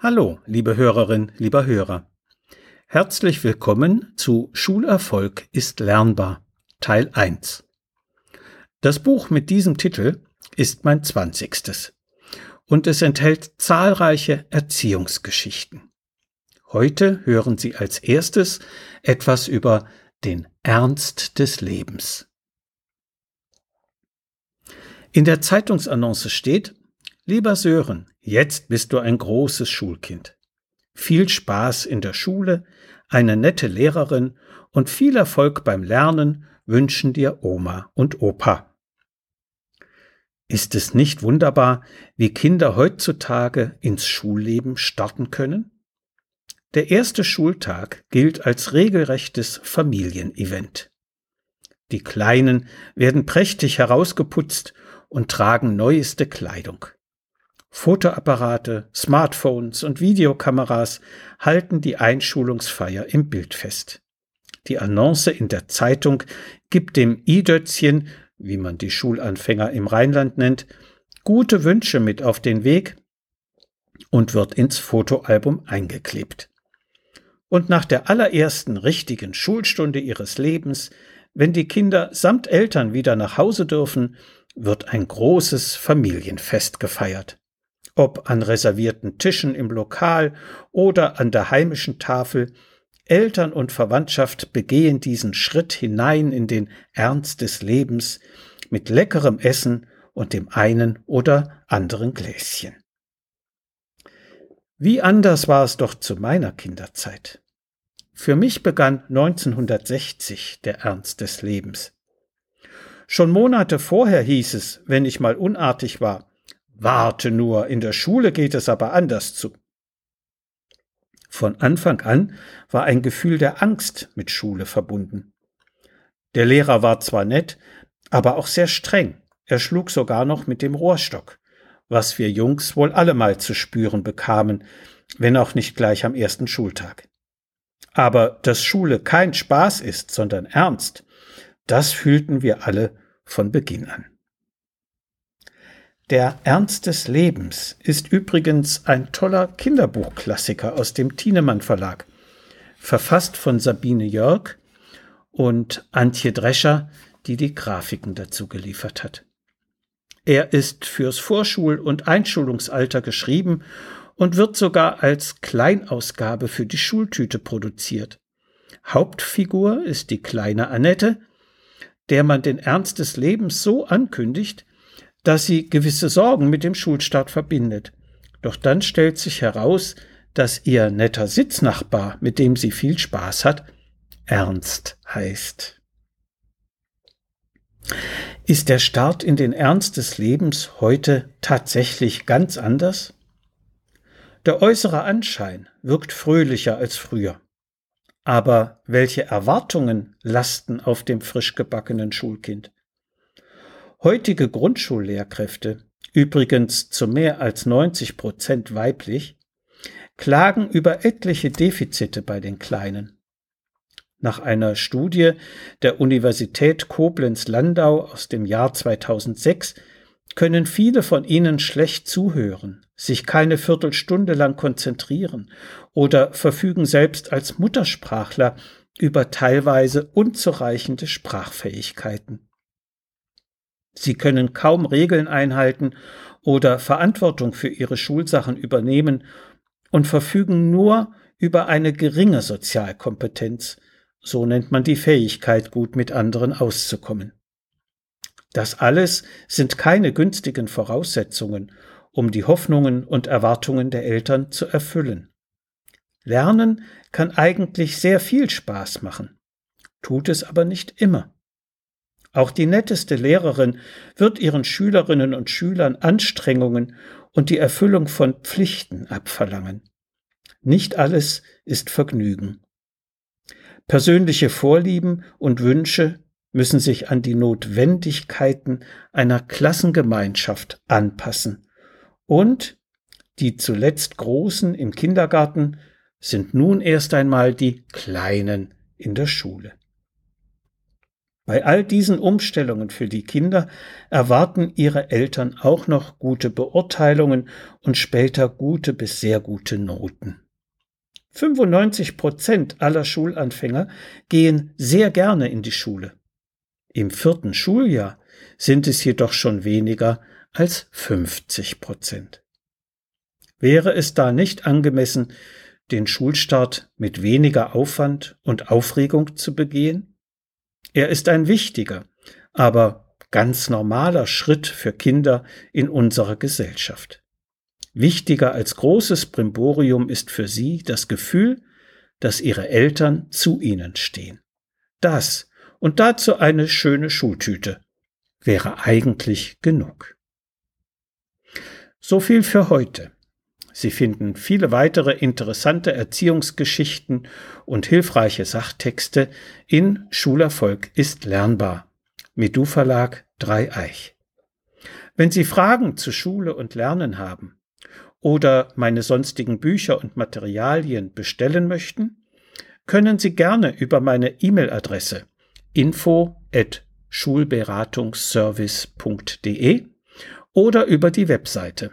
Hallo, liebe Hörerin, lieber Hörer. Herzlich willkommen zu Schulerfolg ist lernbar, Teil 1. Das Buch mit diesem Titel ist mein zwanzigstes und es enthält zahlreiche Erziehungsgeschichten. Heute hören Sie als erstes etwas über den Ernst des Lebens. In der Zeitungsannonce steht, Lieber Sören, jetzt bist du ein großes Schulkind. Viel Spaß in der Schule, eine nette Lehrerin und viel Erfolg beim Lernen wünschen dir Oma und Opa. Ist es nicht wunderbar, wie Kinder heutzutage ins Schulleben starten können? Der erste Schultag gilt als regelrechtes Familienevent. Die Kleinen werden prächtig herausgeputzt und tragen neueste Kleidung. Fotoapparate, Smartphones und Videokameras halten die Einschulungsfeier im Bild fest. Die Annonce in der Zeitung gibt dem I-Dötzchen, wie man die Schulanfänger im Rheinland nennt, gute Wünsche mit auf den Weg und wird ins Fotoalbum eingeklebt. Und nach der allerersten richtigen Schulstunde ihres Lebens, wenn die Kinder samt Eltern wieder nach Hause dürfen, wird ein großes Familienfest gefeiert ob an reservierten Tischen im Lokal oder an der heimischen Tafel, Eltern und Verwandtschaft begehen diesen Schritt hinein in den Ernst des Lebens mit leckerem Essen und dem einen oder anderen Gläschen. Wie anders war es doch zu meiner Kinderzeit. Für mich begann 1960 der Ernst des Lebens. Schon Monate vorher hieß es, wenn ich mal unartig war, Warte nur, in der Schule geht es aber anders zu. Von Anfang an war ein Gefühl der Angst mit Schule verbunden. Der Lehrer war zwar nett, aber auch sehr streng. Er schlug sogar noch mit dem Rohrstock, was wir Jungs wohl allemal zu spüren bekamen, wenn auch nicht gleich am ersten Schultag. Aber dass Schule kein Spaß ist, sondern ernst, das fühlten wir alle von Beginn an. Der Ernst des Lebens ist übrigens ein toller Kinderbuchklassiker aus dem Thienemann Verlag, verfasst von Sabine Jörg und Antje Drescher, die die Grafiken dazu geliefert hat. Er ist fürs Vorschul- und Einschulungsalter geschrieben und wird sogar als Kleinausgabe für die Schultüte produziert. Hauptfigur ist die kleine Annette, der man den Ernst des Lebens so ankündigt, dass sie gewisse Sorgen mit dem Schulstart verbindet. Doch dann stellt sich heraus, dass ihr netter Sitznachbar, mit dem sie viel Spaß hat, Ernst heißt. Ist der Start in den Ernst des Lebens heute tatsächlich ganz anders? Der äußere Anschein wirkt fröhlicher als früher. Aber welche Erwartungen lasten auf dem frisch gebackenen Schulkind? Heutige Grundschullehrkräfte, übrigens zu mehr als 90 Prozent weiblich, klagen über etliche Defizite bei den Kleinen. Nach einer Studie der Universität Koblenz-Landau aus dem Jahr 2006 können viele von ihnen schlecht zuhören, sich keine Viertelstunde lang konzentrieren oder verfügen selbst als Muttersprachler über teilweise unzureichende Sprachfähigkeiten. Sie können kaum Regeln einhalten oder Verantwortung für ihre Schulsachen übernehmen und verfügen nur über eine geringe Sozialkompetenz, so nennt man die Fähigkeit, gut mit anderen auszukommen. Das alles sind keine günstigen Voraussetzungen, um die Hoffnungen und Erwartungen der Eltern zu erfüllen. Lernen kann eigentlich sehr viel Spaß machen, tut es aber nicht immer. Auch die netteste Lehrerin wird ihren Schülerinnen und Schülern Anstrengungen und die Erfüllung von Pflichten abverlangen. Nicht alles ist Vergnügen. Persönliche Vorlieben und Wünsche müssen sich an die Notwendigkeiten einer Klassengemeinschaft anpassen. Und die zuletzt Großen im Kindergarten sind nun erst einmal die Kleinen in der Schule. Bei all diesen Umstellungen für die Kinder erwarten ihre Eltern auch noch gute Beurteilungen und später gute bis sehr gute Noten. 95 Prozent aller Schulanfänger gehen sehr gerne in die Schule. Im vierten Schuljahr sind es jedoch schon weniger als 50 Prozent. Wäre es da nicht angemessen, den Schulstart mit weniger Aufwand und Aufregung zu begehen? Er ist ein wichtiger, aber ganz normaler Schritt für Kinder in unserer Gesellschaft. Wichtiger als großes Brimborium ist für sie das Gefühl, dass ihre Eltern zu ihnen stehen. Das und dazu eine schöne Schultüte wäre eigentlich genug. So viel für heute. Sie finden viele weitere interessante Erziehungsgeschichten und hilfreiche Sachtexte in Schulerfolg ist lernbar. Medu Verlag Dreieich. Wenn Sie Fragen zu Schule und Lernen haben oder meine sonstigen Bücher und Materialien bestellen möchten, können Sie gerne über meine E-Mail-Adresse info at schulberatungsservice.de oder über die Webseite